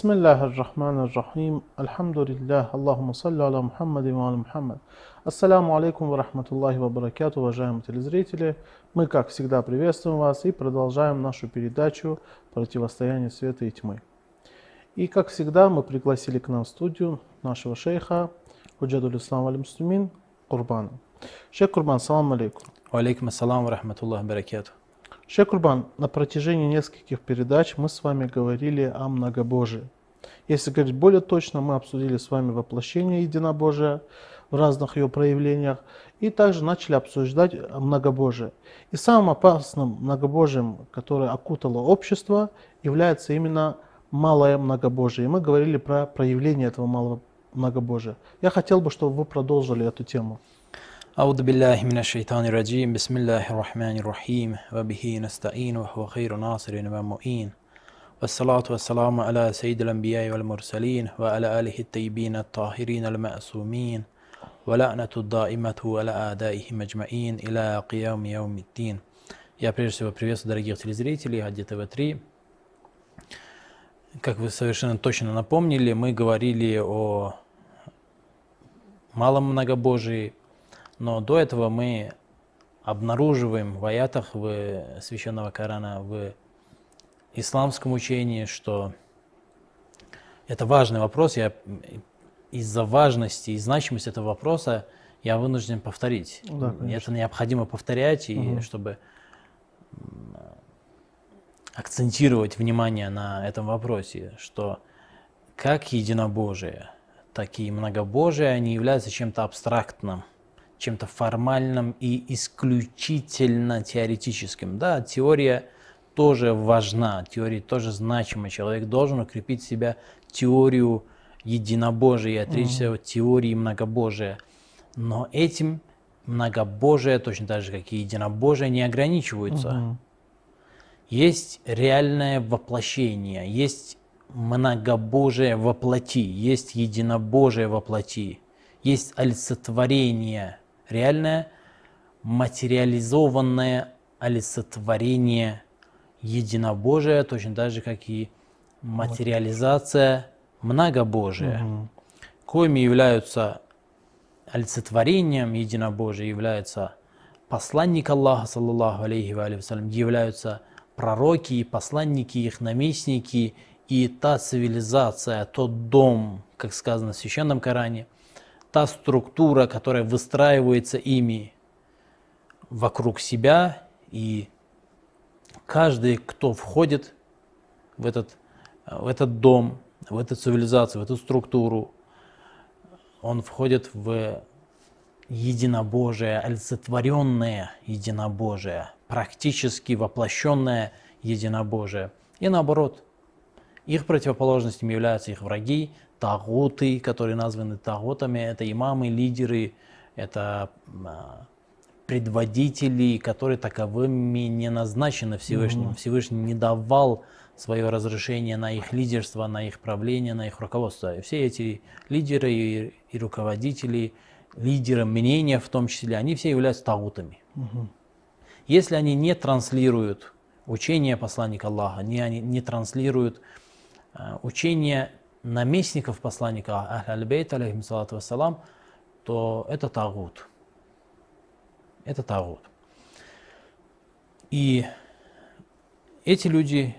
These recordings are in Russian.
بسم الله الرحمن الرحيم الحمد لله اللهم صل على محمد وعلى محمد Ассаламу алейкум ва рахматуллахи ва баракату, уважаемые телезрители. Мы, как всегда, приветствуем вас и продолжаем нашу передачу «Противостояние света и тьмы». И, как всегда, мы пригласили к нам в студию нашего шейха Худжадуль Ислам Аль Муслимин Курбана. Шейх Курбан, салам алейкум. Алейкум ассалам ва рахматуллахи баракату. Шейх Курбан, на протяжении нескольких передач мы с вами говорили о многобожии. Если говорить более точно, мы обсудили с вами воплощение единобожия, в разных ее проявлениях, и также начали обсуждать многобожие. И самым опасным многобожием, которое окутало общество, является именно малое многобожие. И мы говорили про проявление этого малого многобожия. Я хотел бы, чтобы вы продолжили эту тему. أعوذ بالله من الشيطان الرجيم بسم الله الرحمن الرحيم وبه نستعين وهو خير ناصر ومعين والصلاة والسلام على سيد الأنبياء والمرسلين وعلى آله الطيبين الطاهرين المأسومين ولعنة الدائمة على أعدائهم أجمعين إلى قيام يوم الدين Я прежде всего приветствую дорогих телезрителей Хади ТВ-3. Как вы совершенно точно напомнили, мы говорили о малом многобожии, но до этого мы обнаруживаем в аятах в Священного Корана, в исламском учении, что это важный вопрос. Я из-за важности и значимости этого вопроса я вынужден повторить. Да, это необходимо повторять, и Мгм. чтобы акцентировать внимание на этом вопросе, что как единобожие, так и многобожие, они являются чем-то абстрактным, чем-то формальным и исключительно теоретическим. Да, теория тоже важна, теория тоже значима. Человек должен укрепить в себя теорию единобожия и отречься от теории многобожия. Но этим многобожие, точно так же, как и единобожие, не ограничиваются. Мгм. Есть реальное воплощение, есть многобожие во плоти, есть единобожие во плоти, есть олицетворение, реальное материализованное олицетворение единобожия, точно так же, как и материализация многобожия, Мгм. коими являются олицетворением единобожия, являются посланник Аллаха, саллаллаху алейхи ва алейхи являются пророки и посланники, их наместники, и та цивилизация, тот дом, как сказано в Священном Коране, та структура, которая выстраивается ими вокруг себя, и каждый, кто входит в этот, в этот дом, в эту цивилизацию, в эту структуру, он входит в единобожие, олицетворенное единобожие, практически воплощенное единобожие. И наоборот, их противоположностями являются их враги, тагуты, которые названы тагутами, это имамы, лидеры, это а, предводители, которые таковыми не назначены Всевышним. Мгм. Всевышний не давал свое разрешение на их лидерство, на их правление, на их руководство. И все эти лидеры и, и руководители, лидеры мнения в том числе, они все являются тагутами. Мгм. Если они не транслируют учение посланника Аллаха, не, они не транслируют э, учение наместников посланника Ахль-Бейт, алейхиссалату вассалам, то это тагут. Это тагут. И эти люди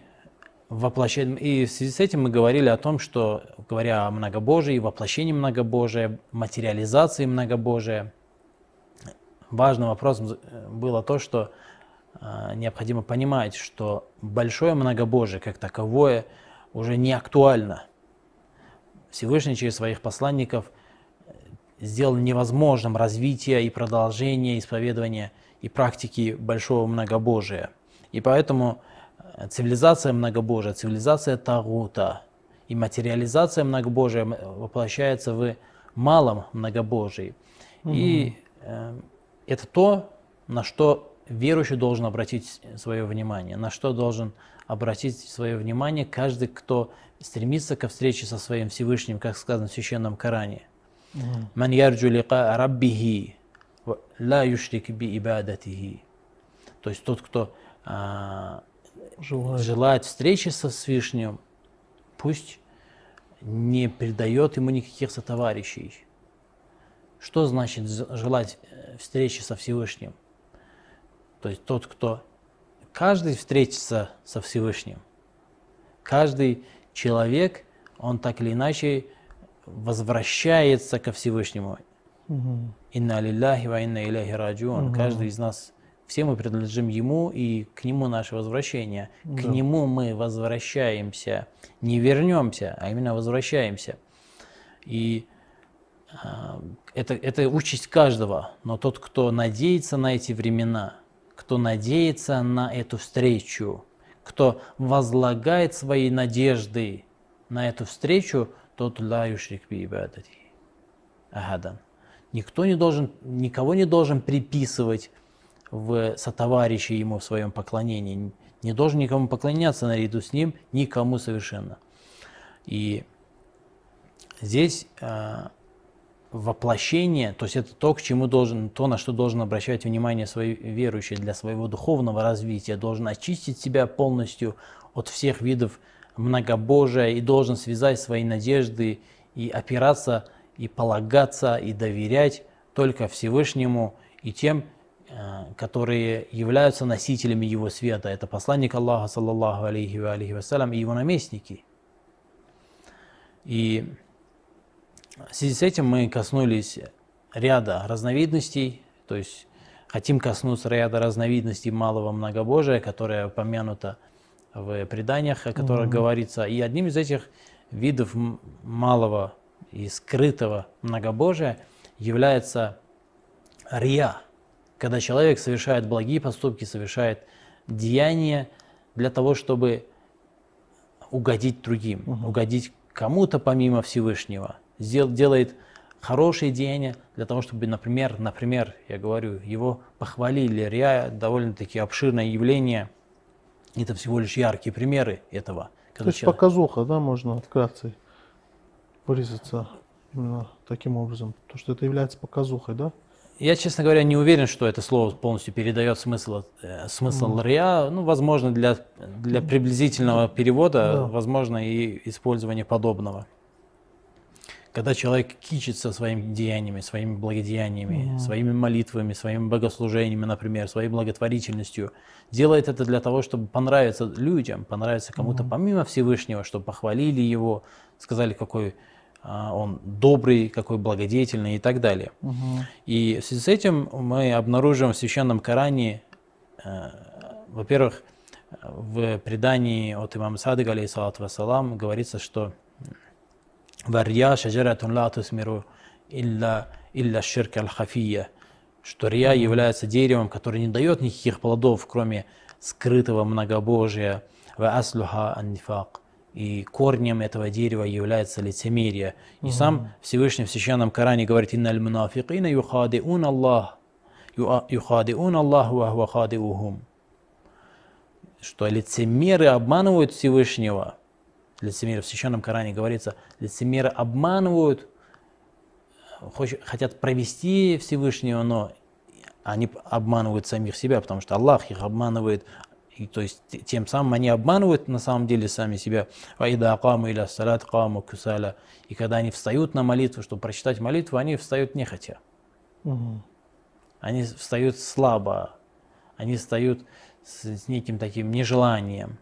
воплощают... И в связи с этим мы говорили о том, что, говоря о многобожии, воплощении многобожия, материализации многобожия, важным вопросом было то, что э, необходимо понимать, что большое многобожие как таковое уже не актуально. Всевышний через своих посланников э, сделал невозможным развитие и продолжение исповедования и практики большого многобожия. И поэтому э, цивилизация многобожия, цивилизация Тагута и материализация многобожия воплощается в малом многобожии. И э, это то, на что верующий должен обратить свое внимание, на что должен обратить свое внимание каждый, кто стремится ко встрече со своим Всевышним, как сказано в Священном Коране. «Ман ярджу лика раббихи, ла юшрик би ибадатихи». То есть тот, кто а, Желаю. желает встречи со Всевышним, пусть не придает ему никаких сотоварищей. Что значит желать э, встречи со Всевышним? То есть тот, кто каждый встретится со Всевышним, каждый человек, он так или иначе возвращается ко Всевышнему. Инна лилляхи ва инна иляхи раджиун. Каждый из нас, все мы принадлежим Ему, и к Нему наше возвращение. К Нему мы возвращаемся. Не вернемся, а именно возвращаемся. И а, это, это участь каждого. Но тот, кто надеется на эти времена, кто надеется на эту встречу, кто возлагает свои надежды на эту встречу, тот ла юшрик би Агадан. Никто не должен, никого не должен приписывать в сотоварищи ему в своем поклонении. Не должен никому поклоняться наряду с ним, никому совершенно. И здесь э, воплощение, то есть это то, к чему должен, то, на что должен обращать внимание свой верующий для своего духовного развития, должен очистить себя полностью от всех видов многобожия и должен связать свои надежды и опираться и полагаться и доверять только Всевышнему и тем, э, которые являются носителями его света. Это посланник Аллаха, саллаллаху алейхи ва алейхи вассалям, и его наместники. И в связи с этим мы коснулись ряда разновидностей, то есть хотим коснуться ряда разновидностей малого многобожия, которое упомянуто в преданиях, о которых mm-hmm. говорится. И одним из этих видов малого и скрытого многобожия является рия, когда человек совершает благие поступки, совершает деяния для того, чтобы угодить другим, угу. угодить кому-то помимо Всевышнего, делает хорошие деяния для того, чтобы, например, например, я говорю, его похвалили. Риа довольно-таки обширное явление. Это всего лишь яркие примеры этого. То есть человек... показуха, да, можно вкратце вырезаться именно таким образом? То, что это является показухой, да? Я, честно говоря, не уверен, что это слово полностью передает смысл, э, смысл mm. риа. Ну, возможно, для, для приблизительного перевода, да. возможно, и использование подобного. Когда человек кичится своими деяниями, своими благодеяниями, mm. своими молитвами, своими богослужениями, например, своей благотворительностью, делает это для того, чтобы понравиться людям, понравиться кому-то mm. помимо Всевышнего, чтобы похвалили его, сказали, какой а, он добрый, какой благодетельный и так далее. Угу. И в связи с этим мы обнаружим в Священном Коране, э, во-первых, в предании от имама Садыга, алейхиссалату вассалам, говорится, что «Варья шаджаратун ла тусмиру илля, илля ширк аль-хафия», что рия является деревом, которое не дает никаких плодов, кроме скрытого многобожия, «Ва аслуха ан-нифак», и корнем этого дерева является лицемерие. И угу. сам Всевышний в Священном Коране говорит, «Инналь мунафикина юхадиун Аллах, юхадиун Аллах ва хадиухум». Что лицемеры обманывают Всевышнего. Лицемеры в Священном Коране говорится, лицемеры обманывают, хотят провести Всевышнего, но они обманывают самих себя, потому что Аллах их обманывает, и, то есть тем самым они обманывают на самом деле сами себя. Ваида акаму или салат каму кусаля. И когда они встают на молитву, чтобы прочитать молитву, они встают нехотя. Угу. Они встают слабо. Они встают с, с неким таким нежеланием.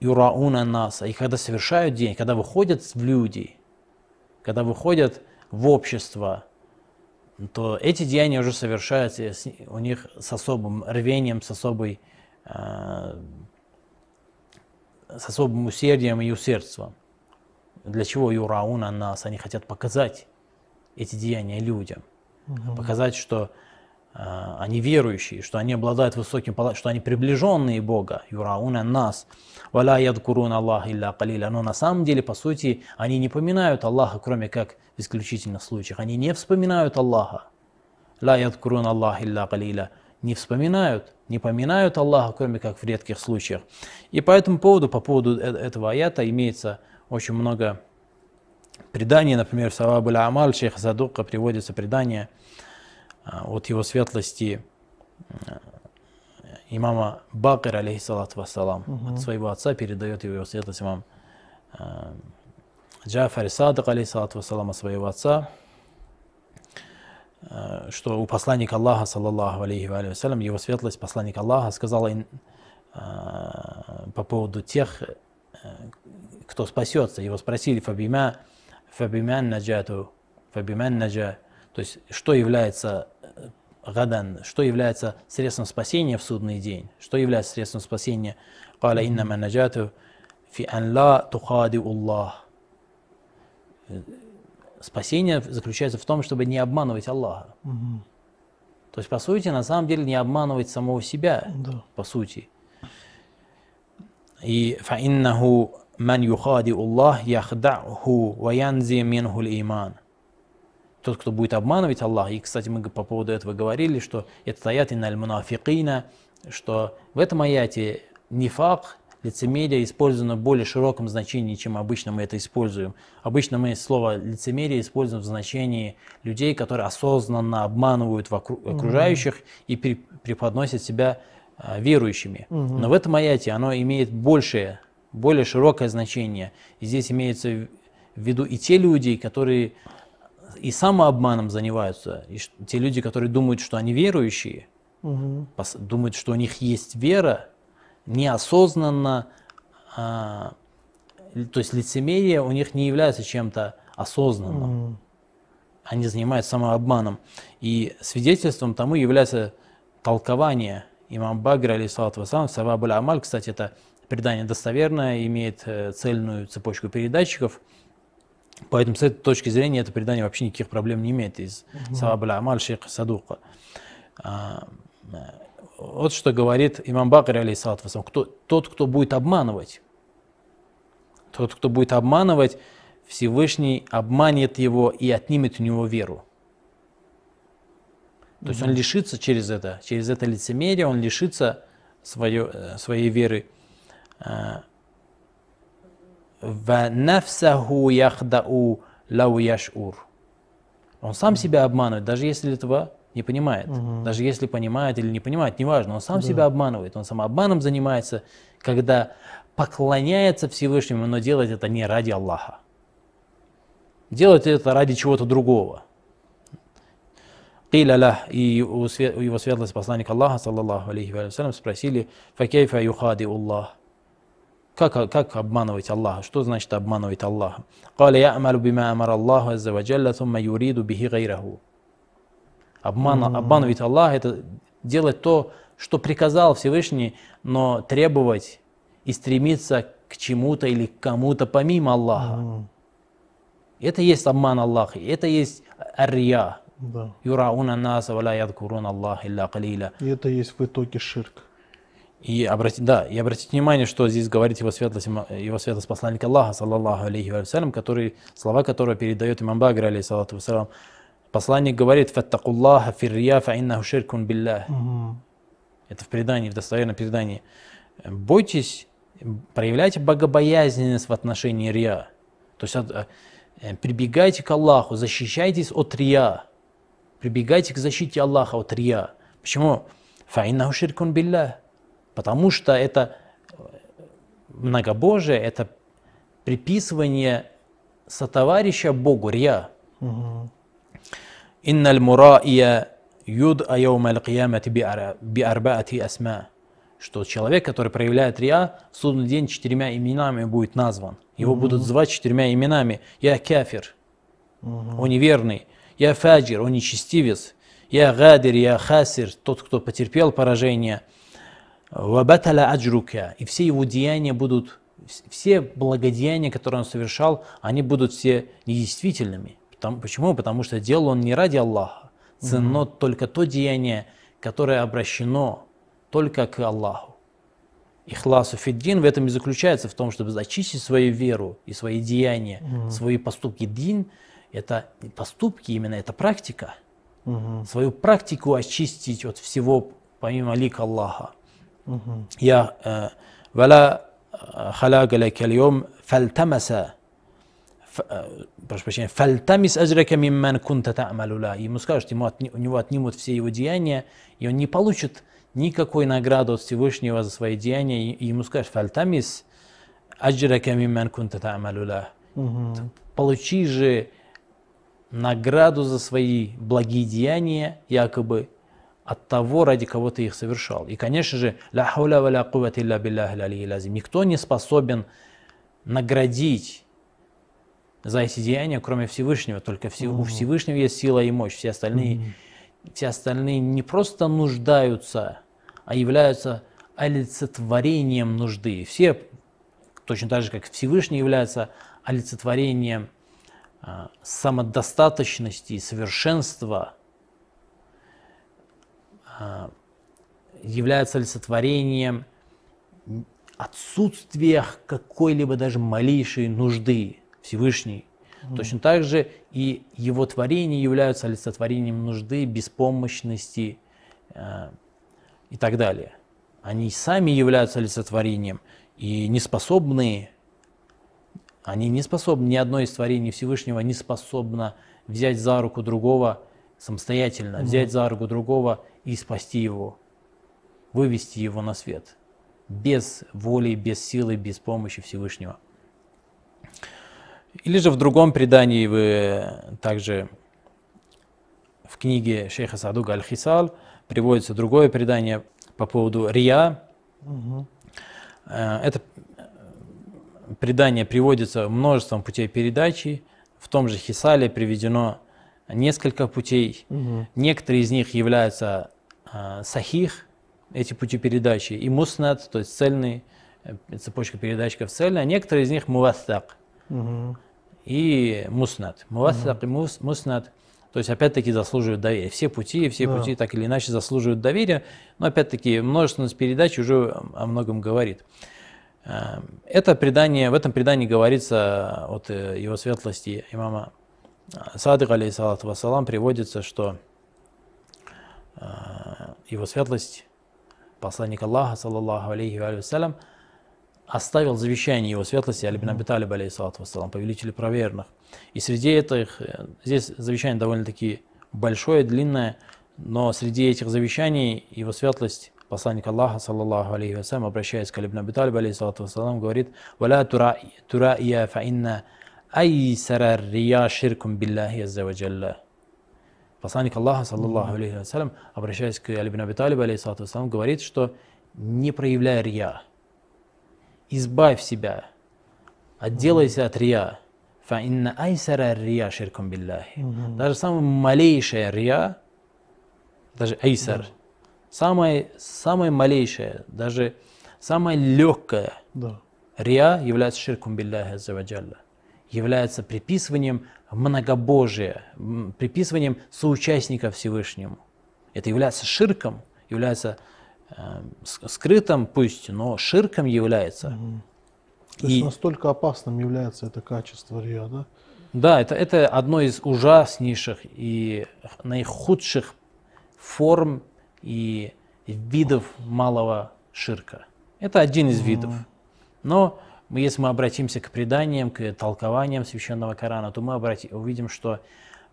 Юрауна наса. И когда совершают день, когда выходят в люди, когда выходят в общество, то эти деяния уже совершаются у них с особым рвением, с особой Э, с особым усердием и усердством. Для чего юрауна нас? Они хотят показать эти деяния людям. Угу. Показать, что они верующие, что они обладают высоким положением, что они приближенные Бога. Юрауна нас. Валя ядкурун Аллах илля калиля. Но на самом деле, по сути, они не поминают Аллаха, кроме как в исключительных случаях. Они не вспоминают Аллаха. Ла ядкурун Аллах илля калиля не вспоминают, не поминают Аллаха, кроме как в редких случаях. И по этому поводу, по поводу э, этого аята имеется очень много преданий. Например, в Саваб Амаль шейха Задука приводится предание а, от его светлости э, имама Бакир, алейхиссалату вассалам, угу. от своего отца передает его светлость имам э, Джафари Садык, алейсалату вассалама, своего отца, э, что у посланника Аллаха, саллаллаху алейхи ва вассалям, его светлость, посланник Аллаха, сказала по поводу тех, кто спасется. Его спросили, фабима, фабимян наджату, фабимян наджа, то есть что является гадан, что является средством спасения в судный день, что является средством спасения. Каля инна манаджату фи анла тухади Аллах. Спасение заключается в том, чтобы не обманывать Аллаха. Угу. То есть, по сути, на самом деле не обманывать самого себя, да. по сути. И фаиннаху ман юхади Аллах яхдаху ваянзи минху иман. Тот, кто будет обманывать Аллаха, и, кстати, мы по поводу этого говорили, что это аят иналь мунафикина, что в этом аяте нифак, лицемерие использовано в более широком значении, чем обычно мы это используем. Обычно мы слово лицемерие используем в значении людей, которые осознанно обманывают окружающих и при- преподносят себя а, верующими. Но в этом аяте оно имеет большее, более широкое значение. И здесь имеется в виду и те люди, которые и самообманом занимаются, и те люди, которые думают, что они верующие, пос- думают, что у них есть вера, неосознанно, а, то есть лицемерие у них не является чем-то осознанным. Мгм. Они занимаются самообманом. И свидетельством тому является толкование имам Багр, алейсалату вассалам, Савабуль Амаль, кстати, это предание достоверное, имеет э, цельную цепочку передатчиков, Поэтому с этой точки зрения это предание вообще никаких проблем не имеет из Савабуль Амаль Шейха Садука. А, э, Вот что говорит имам Бакр, алейсалату вассалам, кто, тот, кто будет обманывать, тот, кто будет обманывать, Всевышний обманет его и отнимет у него веру. То есть он лишится через это, через это лицемерие, он лишится свое, э, своей веры. «Ва нафсаху яхдау лау яшур». Он сам себя обманывает, даже если этого не понимает. Даже если понимает или не понимает, неважно, он сам себя обманывает. Он самообманом занимается, когда поклоняется Всевышнему, но делает это не ради Аллаха. Делает это ради чего-то другого. И его светлость посланник Аллаха, саллаллаху алейхи ва салям, спросили, факейфа юхади Аллах. Как, как обманывать Аллаха? Что значит обманывать Аллаха? Каля я амалю бима амар Аллаху аззаваджалля сумма юриду бихи гайраху. Обман, обманывать Аллаха – это делать то, что приказал Всевышний, но требовать и стремиться к чему-то или к кому-то помимо Аллаха. Это есть обман Аллаха, это есть арья. Юрауна наса валя ядкурун Аллах илля калиля. И это есть в итоге ширк. И обратите, да, и обратите внимание, что здесь говорит его светлость, его светлость посланник Аллаха, саллаллаху алейхи ва салям, который, слова которого передает имам Багр, алейхиссалату вассалам. Посланник говорит, «Фаттакуллаха фиррия фа иннаху ширкун биллах». Мгм. Это в предании, в достоверном предании. Бойтесь, проявляйте богобоязненность в отношении рия. То есть от- э, прибегайте к Аллаху, защищайтесь от рия. Прибегайте к защите Аллаха от рия. Почему? Фаиннаху ширкун биллах потому что это э, многобожие, это приписывание сотоварища Богу, рья. Инналь мураия юд аяумаль киямати биарбаати асма. Что человек, который проявляет риа, в судный день четырьмя именами будет назван. Его mm-hmm. будут звать четырьмя именами. Я кафир, mm-hmm. он неверный. Я фаджир, он нечестивец. Я гадир, я хасир, тот, кто потерпел поражение – Вабаталя аджрука. И все его деяния будут, все благодеяния, которые он совершал, они будут все недействительными. Потому- почему? Потому что делал он не ради Аллаха. Ценно только то деяние, которое обращено только к Аллаху. Ихласу фиддин в этом и заключается, в том, чтобы зачистить свою веру и свои деяния, свои поступки. Дин – это поступки именно, это практика. Мгм. Свою практику очистить от всего, помимо лика Аллаха. Мгм. Я э, вала э, халяга лака اليوم фальтамаса ф- э, прошу прощения, фальтамис аджрака мимман кунта та'малу ла. Ему скажут, ему отни- у него отнимут все его деяния, и он не получит никакой награды от Всевышнего за свои деяния. И и ему скажут, фальтамис аджрака мимман кунта та'малу ла. Мгм. Получи же награду за свои благие деяния, якобы от того, ради кого ты их совершал. И, конечно же, ля хауля ва ля илля никто не способен наградить за эти деяния, кроме Всевышнего. Только у Всевышнего есть сила и мощь. Все остальные, все остальные не просто нуждаются, а являются олицетворением нужды. Все, точно так же, как Всевышний является олицетворением а, самодостаточности и совершенства, а, является олицетворением отсутствия какой-либо даже малейшей нужды Всевышний. Точно так же и его творения являются олицетворением нужды, беспомощности э, и так далее. Они сами являются олицетворением и не способны, они не способны, ни одно из творений Всевышнего не способно взять за руку другого самостоятельно, взять за руку другого и спасти его, вывести его на свет. Без воли, без силы, без помощи Всевышнего. Или же в другом предании вы также в книге шейха Садуга Аль-Хисал приводится другое предание по поводу Рия. Э, Это предание приводится множеством путей передачи. В том же Хисале приведено несколько путей. Мгм. Некоторые из них являются э, сахих, эти пути передачи, и муснат, то есть цельный, э, цепочка передатчиков цельная, а некоторые из них мувастак Мгм. и муснат. Мувастак и мус- муснат, то есть опять-таки заслуживают доверия. Все пути, все Да. пути так или иначе заслуживают доверия, но опять-таки множественность передач уже о многом говорит. Э, Это предание, в этом предании говорится от э, его светлости имама Садык, алейхиссалату вассалам, приводится, что э, его светлость, посланник Аллаха, саллаллаху алейхи ва вассалям, оставил завещание его светлости Али бин Аби Талиб, алейхиссалату вассалам, повелителя проверенных. И среди этих, э, здесь завещание довольно-таки большое, длинное, но среди этих завещаний его светлость, посланник Аллаха, саллаллаху алейхи вассалям, обращаясь к Али бин Аби Талиб, алейхиссалату вассалам, говорит, «Валя турая фа инна рия ширкум биллахи азза ва джалла». Посланник Аллаха, саллаллаху алейхи вассалям, обращаясь к Али бин Аби Талибу, алейхиссалату вассалам, говорит, что не проявляй рия, избавь себя, отделайся от рия. Фа инна айсара рия ширкум биллахи. Даже самая малейшая рия, даже айсар, самая, самая малейшая, даже самая легкая Да. Риа является ширкум билляхи аззаваджалля, является приписыванием многобожия, приписыванием соучастника Всевышнему. Это является ширком, является э, скрытым пусть, но ширком является. То есть И- настолько опасным является это качество риа, да? Да, это, это одно из ужаснейших и наихудших форм и видов малого ширка. Это один из видов. Но если мы обратимся к преданиям, к толкованиям священного Корана, то мы обрати- увидим, что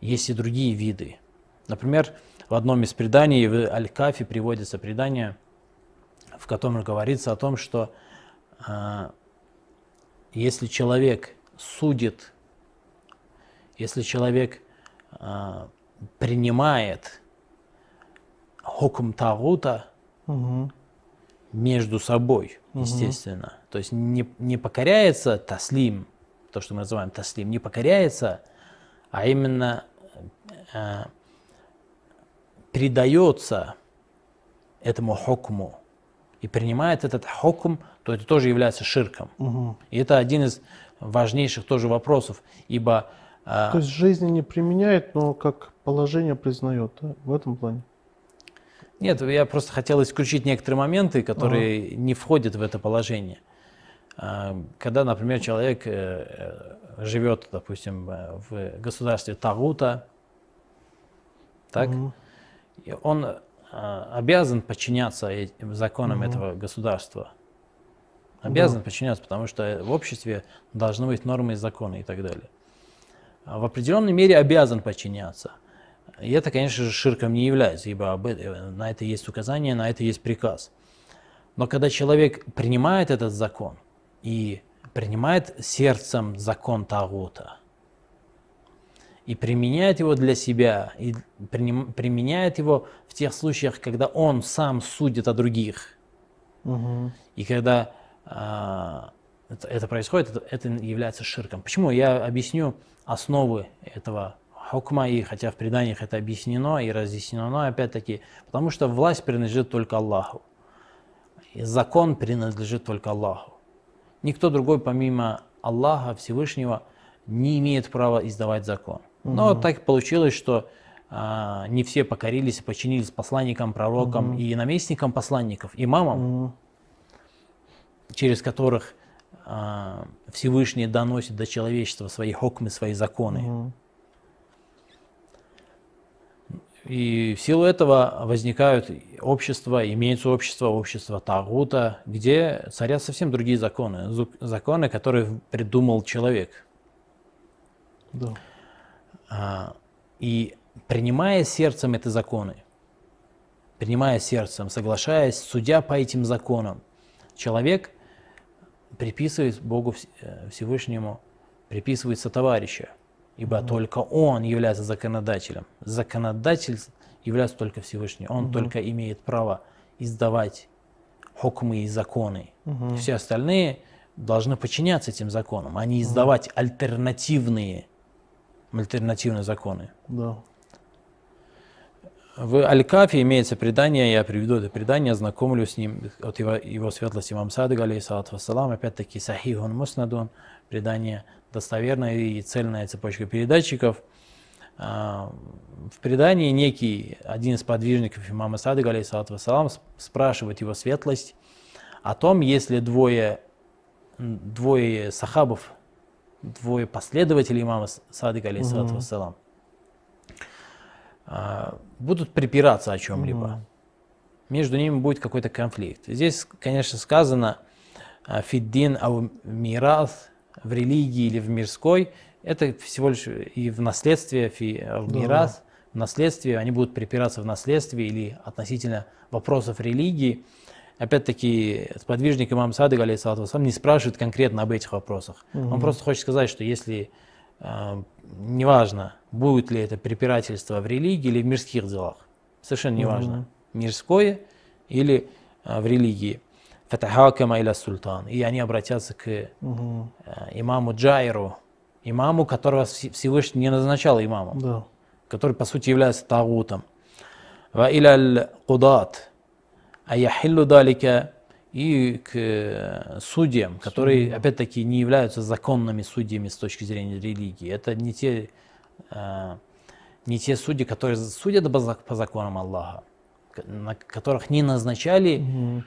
есть и другие виды. Например, в одном из преданий в Аль-Кафе приводится предание, в котором говорится о том, что а, если человек судит, если человек а, принимает хукм тагута Мгм. Между собой, естественно, то есть не, не покоряется таслим, то, что мы называем таслим, не покоряется, а именно э, предается этому хукму и принимает этот хукм, то это тоже является ширком. Мгм. И это один из важнейших тоже вопросов, ибо э, То есть жизни не применяет, но как положение признает, да? в этом плане. Нет, я просто хотел исключить некоторые моменты, которые не входят в это положение. А, Когда, например, человек э, э, живет, допустим, э, в государстве Тагута, так, и он обязан подчиняться законам этого государства. Обязан подчиняться, потому что в обществе должны быть нормы и законы и так далее. А В определенной мере обязан подчиняться. И это, конечно же, ширком не является, ибо э- на это есть указание, на это есть приказ. Но когда человек принимает этот закон и принимает сердцем закон Тагута и применяет его для себя, и применяет его в тех случаях, когда он сам судит о других. Угу. И когда а, это, это происходит, это, это является ширком. Почему? Я объясню основы этого хукма, и хотя в преданиях это объяснено и разъяснено, опять-таки, потому что власть принадлежит только Аллаху. И закон принадлежит только Аллаху. Никто другой, помимо Аллаха Всевышнего, не имеет права издавать закон. Но угу. так получилось, что а, не все покорились и подчинились посланникам, пророкам угу. и наместникам посланников, имамам, угу. через которых а, Всевышний доносит до человечества свои хокмы, свои законы. Угу. И в силу этого возникают общества, имеются общества, общества Тагута, где царят совсем другие законы, законы, которые придумал человек. Да. А, и принимая сердцем эти законы, принимая сердцем, соглашаясь, судя по этим законам, человек приписывает Богу э, Всевышнему, приписывается товарища, ибо mm-hmm. только Он является законодателем. Законодатель является только Всевышний, Он mm-hmm. только имеет право издавать хукмы и законы. Mm-hmm. Все остальные должны подчиняться этим законам, а не издавать mm-hmm. альтернативные, альтернативные законы. Да. В Аль-Кафе имеется предание, я приведу это предание, знакомлю с ним. От его, его светлости имам Садыг, алейхиссалату вассалам, опять-таки сахихун муснадун, предание достоверная и цельная цепочка передатчиков. А, в предании некий, один из подвижников имама Садыг, алейхиссалату вассалам, спрашивает его светлость о том, если двое, двое сахабов, двое последователей имама Садыг, алейхиссалату вассалам, будут припираться о чем-либо. Угу. Между ними будет какой-то конфликт. Здесь, конечно, сказано а, «фиддин ау мирас» в религии или в мирской. Это всего лишь и в наследстве, фи, в мирас, да. в наследстве, они будут припираться в наследстве или относительно вопросов религии. Опять-таки, сподвижник имам Садыг, алейхиссалату не спрашивает конкретно об этих вопросах. Угу. Он просто хочет сказать, что если неважно, будет ли это препирательство в религии или в мирских делах. Совершенно неважно. Mm-hmm. Мирское или а, в религии. Фатахакама или султан. И они обратятся к а, имаму Джайру, имаму, которого Всевышний не назначал имамом, да. который по сути является тагутом. Ва иля кудат. А яхиллу далика и к э, судьям, которые, опять-таки, не являются законными судьями с точки зрения религии. Это не те, э, не те судьи, которые судят по законам Аллаха, на которых не назначали угу.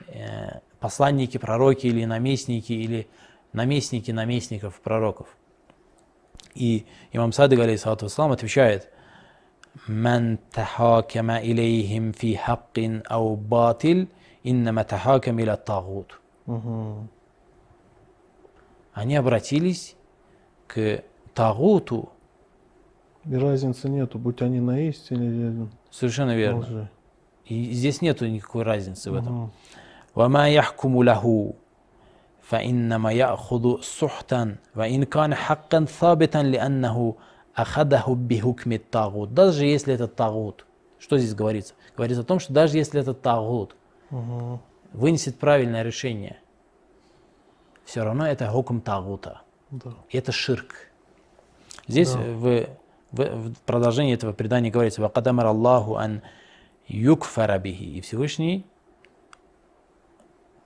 посланники, пророки или наместники, или наместники наместников пророков. И имам Садыг, алейхиссалату отвечает, «Ман тахакама илейхим фи хаккин ау батил, иннама тахакам иля тагут. Они обратились к тагуту. И разницы нету, будь они на истине или Совершенно верно. Лжи. И здесь нету никакой разницы в этом. وما يحكم له فإنما يأخذ سحتا وإن كان حقا ثابتا لأنه أخذه بحكم الطاغوت. Даже если это тагут. Что здесь говорится? Говорится о том, что даже если это тагут, угу. вынесет правильное решение, все равно это хукм тагута. Да. Это ширк. Здесь да. в, в, в продолжении этого предания говорится «Вакадамар Аллаху ан юкфарабихи» И Всевышний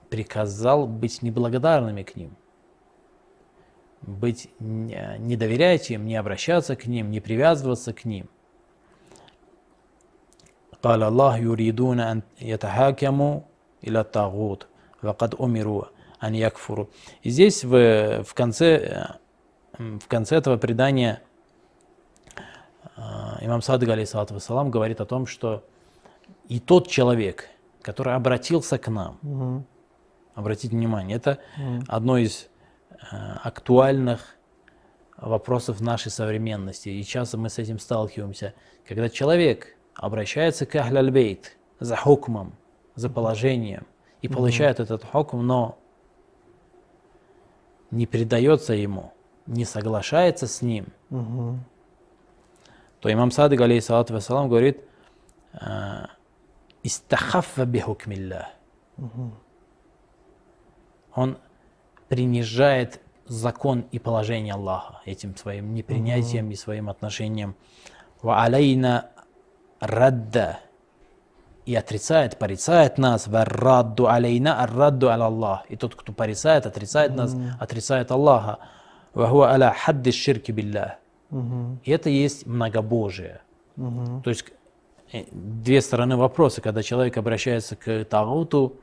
приказал быть неблагодарными к ним. Быть, не доверять им, не обращаться к ним, не привязываться к ним – قال الله يريدون أن يتحاكموا إلى الطاغوت وقد أمروا أن يكفروا. И здесь в, в, конце, в конце этого предания имам Садыг, алейхиссалату вассалам, говорит о том, что и тот человек, который обратился к нам, угу. обратите внимание, это угу. одно из актуальных вопросов нашей современности. И часто мы с этим сталкиваемся. Когда человек обращается к Ахляльбейт за хукмом, за положением и получает mm-hmm. этот хукм, но не предается ему, не соглашается с ним, Мгм. то имам Садык, алейхиссалату вассалам, говорит, э, «Истахаффа бихукмиллах». Он принижает закон и положение Аллаха этим своим непринятием и своим отношением. «Ва алейна радда» и отрицает, порицает нас. «Ва радду алейна ар-радду аля Аллах». И тот, кто порицает, отрицает нас, отрицает Аллаха. «Ва хуа аля хадди ширки биллах». Мгм. И это есть многобожие. То есть э, две стороны вопроса, когда человек обращается к Тагуту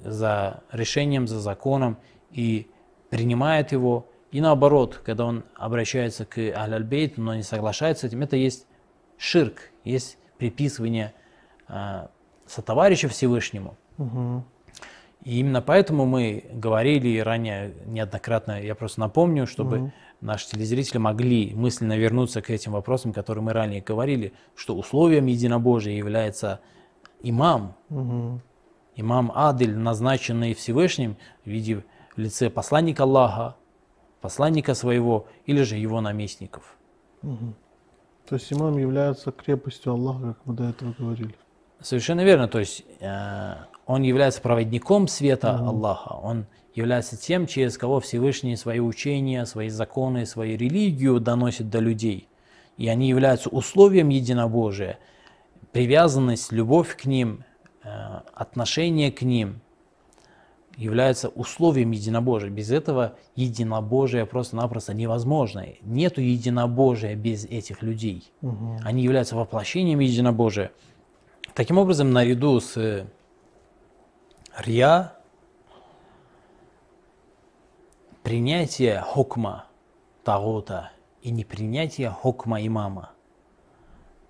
за решением, за законом и принимает его, и наоборот, когда он обращается к Аль-Бейт, но не соглашается с этим, это есть ширк, есть приписывание э, сотоварища Всевышнему. Мгм. И именно поэтому мы говорили ранее неоднократно, я просто напомню, чтобы наши телезрители могли мысленно вернуться к этим вопросам, которые мы ранее говорили, что условием единобожия является имам, Мгм. имам Адель, назначенный Всевышним в виде в лице посланника Аллаха, посланника своего или же его наместников. То есть имам является крепостью Аллаха, как мы до этого говорили. Совершенно верно. То есть э, он является проводником света Аллаха. Он является тем, через кого Всевышний свои учения, свои законы, свою религию доносит до людей. И они являются условием единобожия. Привязанность, любовь к ним, э, отношение к ним является условием единобожия. Без этого единобожие просто-напросто невозможно. Нету единобожия без этих людей. Они являются воплощением единобожия. Таким образом, наряду с э, рья, принятие хокма тагута и непринятие хокма имама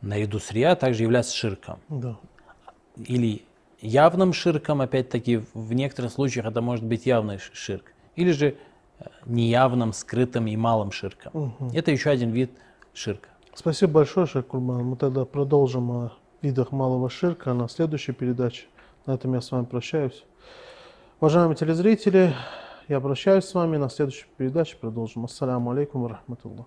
наряду с рья также является ширком. Да. Или явным ширком, опять-таки, в некоторых случаях это может быть явный ширк. Или же э, неявным, скрытым и малым ширком. Это еще один вид ширка. Спасибо большое, Шейх Курбан. Мы тогда продолжим о видах малого ширка на следующей передаче. На этом я с вами прощаюсь. Уважаемые телезрители, я прощаюсь с вами. На следующей передаче продолжим. Ассаляму алейкум рахматуллах.